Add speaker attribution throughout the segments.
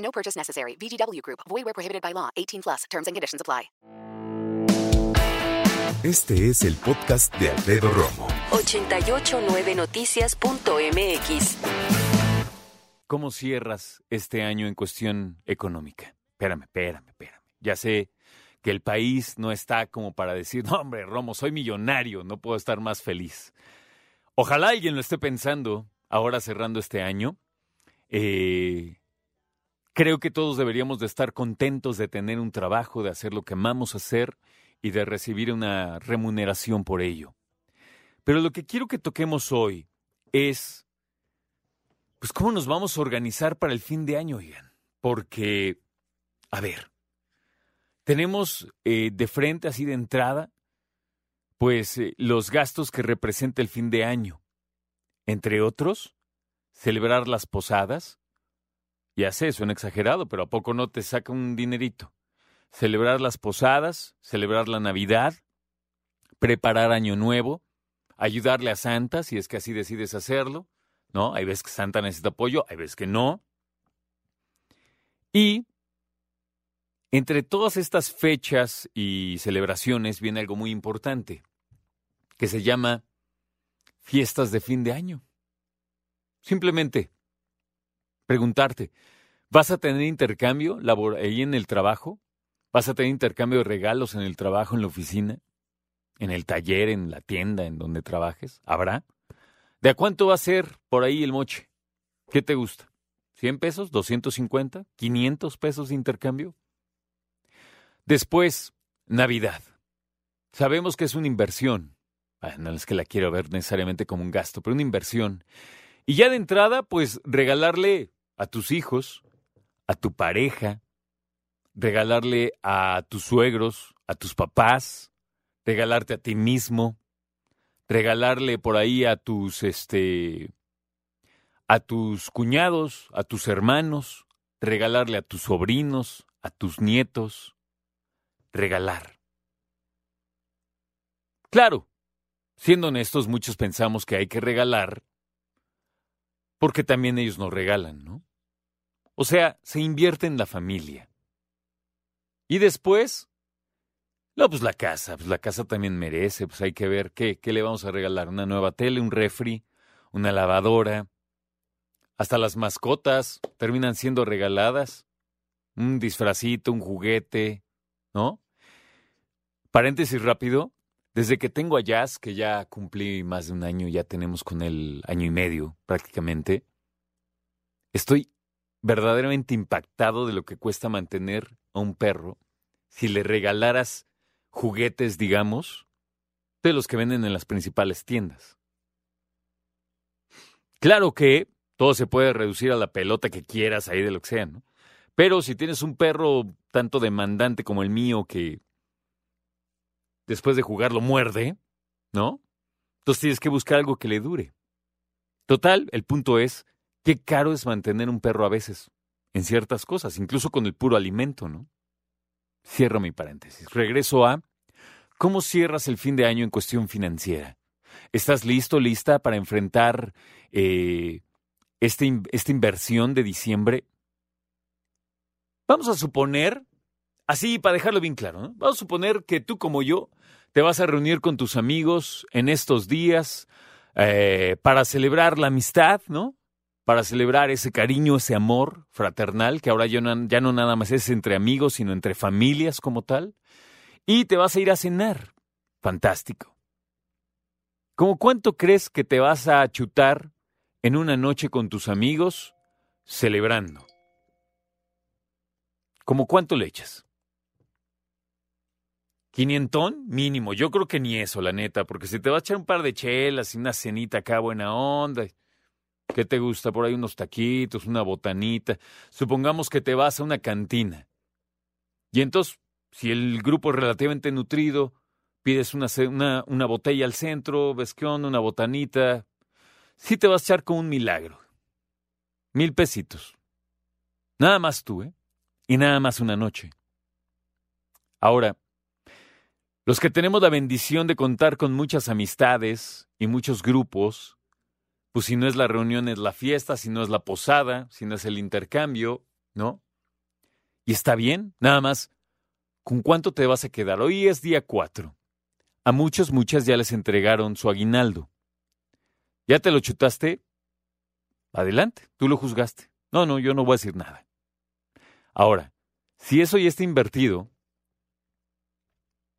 Speaker 1: No purchase necessary. VGW Group. Void where prohibited by law. 18 plus. Terms and conditions apply.
Speaker 2: Este es el podcast de Alfredo Romo.
Speaker 3: 889noticias.mx.
Speaker 4: ¿Cómo cierras este año en cuestión económica? Espérame, espérame, espérame. Ya sé que el país no está como para decir, no, hombre, Romo, soy millonario, no puedo estar más feliz. Ojalá alguien lo esté pensando ahora cerrando este año. Eh, creo que todos deberíamos de estar contentos de tener un trabajo, de hacer lo que amamos hacer y de recibir una remuneración por ello. Pero lo que quiero que toquemos hoy es, pues, cómo nos vamos a organizar para el fin de año, oigan. Porque, a ver, tenemos eh, de frente, así de entrada, pues eh, los gastos que representa el fin de año. Entre otros, celebrar las posadas. Ya sé, suena exagerado, pero ¿a poco no te saca un dinerito? Celebrar las posadas, celebrar la Navidad, preparar Año Nuevo, ayudarle a Santa si es que así decides hacerlo, ¿no? Hay veces que Santa necesita apoyo, hay veces que no. Y entre todas estas fechas y celebraciones viene algo muy importante, que se llama fiestas de fin de año. Simplemente preguntarte, ¿vas a tener intercambio ahí en el trabajo? ¿Vas a tener intercambio de regalos en el trabajo, en la oficina? ¿En el taller, en la tienda, en donde trabajes? ¿Habrá? ¿De a cuánto va a ser por ahí el moche? ¿Qué te gusta? ¿100 pesos? ¿250? ¿500 pesos de intercambio? Después, Navidad. Sabemos que es una inversión. no es que la quiero ver necesariamente como un gasto, pero una inversión. Y ya de entrada, pues regalarle a tus hijos, a tu pareja, regalarle a tus suegros, a tus papás, regalarte a ti mismo, regalarle por ahí a tus este a tus cuñados, a tus hermanos, regalarle a tus sobrinos, a tus nietos, regalar. Claro, siendo honestos, muchos pensamos que hay que regalar porque también ellos nos regalan, ¿no? O sea, se invierte en la familia. Y después, no, pues la casa, pues la casa también merece, pues hay que ver qué, qué le vamos a regalar, una nueva tele, un refri, una lavadora, hasta las mascotas terminan siendo regaladas, un disfrazito, un juguete, ¿no? Paréntesis rápido, desde que tengo a Jazz, que ya cumplí más de un año, ya tenemos con él año y medio prácticamente, estoy verdaderamente impactado de lo que cuesta mantener a un perro si le regalaras juguetes, digamos, de los que venden en las principales tiendas. Claro que todo se puede reducir a la pelota que quieras ahí de lo que sea, ¿no? Pero si tienes un perro tanto demandante como el mío que después de jugarlo muerde, ¿no? Entonces tienes que buscar algo que le dure. Total, el punto es, qué caro es mantener un perro a veces, en ciertas cosas, incluso con el puro alimento, ¿no? Cierro mi paréntesis. Regreso a, ¿cómo cierras el fin de año en cuestión financiera? ¿Estás listo, lista para enfrentar eh, este, esta inversión de diciembre? Vamos a suponer, así para dejarlo bien claro, ¿no? vamos a suponer que tú como yo te vas a reunir con tus amigos en estos días eh, para celebrar la amistad, ¿no? Para celebrar ese cariño, ese amor fraternal, que ahora ya no, nada más es entre amigos, sino entre familias como tal. Y te vas a ir a cenar. Fantástico. ¿Cómo cuánto crees que te vas a chutar en una noche con tus amigos celebrando? ¿Cómo cuánto le echas? ¿Quinientón? Mínimo. Yo creo que ni eso, la neta, porque si te vas a echar un par de chelas y una cenita acá buena onda, ¿Qué te gusta? Por ahí unos taquitos, una botanita. Supongamos que te vas a una cantina. Y entonces, si el grupo es relativamente nutrido, pides una, una, una botella al centro, ves qué onda, una botanita. Sí te vas a echar con un milagro. Mil pesitos. Nada más tú, ¿eh? Y nada más una noche. Ahora, los que tenemos la bendición de contar con muchas amistades y muchos grupos, pues si no es la reunión es la fiesta, si no es la posada, si no es el intercambio, ¿no? Y está bien, nada más, ¿con cuánto te vas a quedar? Hoy es día cuatro. A muchos, muchas ya les entregaron su aguinaldo. ¿Ya te lo chutaste? Adelante, tú lo juzgaste. No, no, yo no voy a decir nada. Ahora, si eso ya está invertido,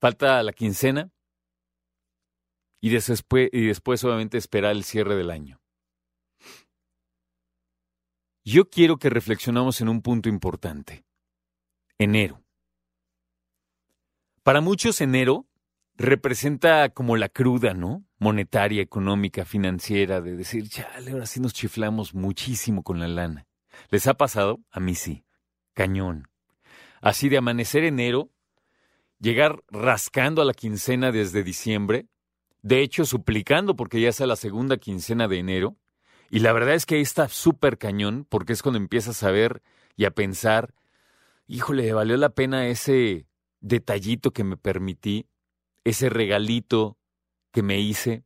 Speaker 4: falta la quincena y después, obviamente esperar el cierre del año. Yo quiero que reflexionamos en un punto importante. Enero. Para muchos enero representa como la cruda, ¿no? Monetaria, económica, financiera, de decir, chale, ahora sí nos chiflamos muchísimo con la lana. ¿Les ha pasado? A mí sí. Cañón. Así de amanecer enero, llegar rascando a la quincena desde diciembre, de hecho suplicando porque ya sea la segunda quincena de enero, y la verdad es que ahí está súper cañón porque es cuando empiezas a ver y a pensar, híjole, valió la pena ese detallito que me permití, ese regalito que me hice.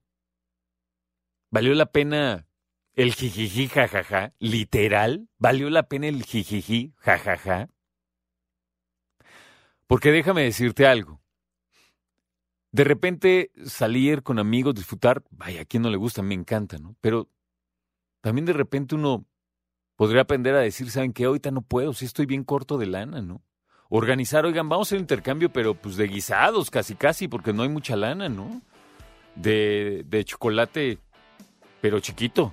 Speaker 4: ¿Valió la pena el jijiji jajaja? ¿Literal? ¿Valió la pena el jijiji jajaja? Porque déjame decirte algo. De repente salir con amigos, disfrutar, vaya, a quien no le gusta, me encanta, ¿no? Pero también de repente uno podría aprender a decir, ¿saben qué? Ahorita no puedo, si estoy bien corto de lana, ¿no? Organizar, oigan, vamos a hacer intercambio, pero pues de guisados, casi casi, porque no hay mucha lana, ¿no? De, de chocolate, pero chiquito.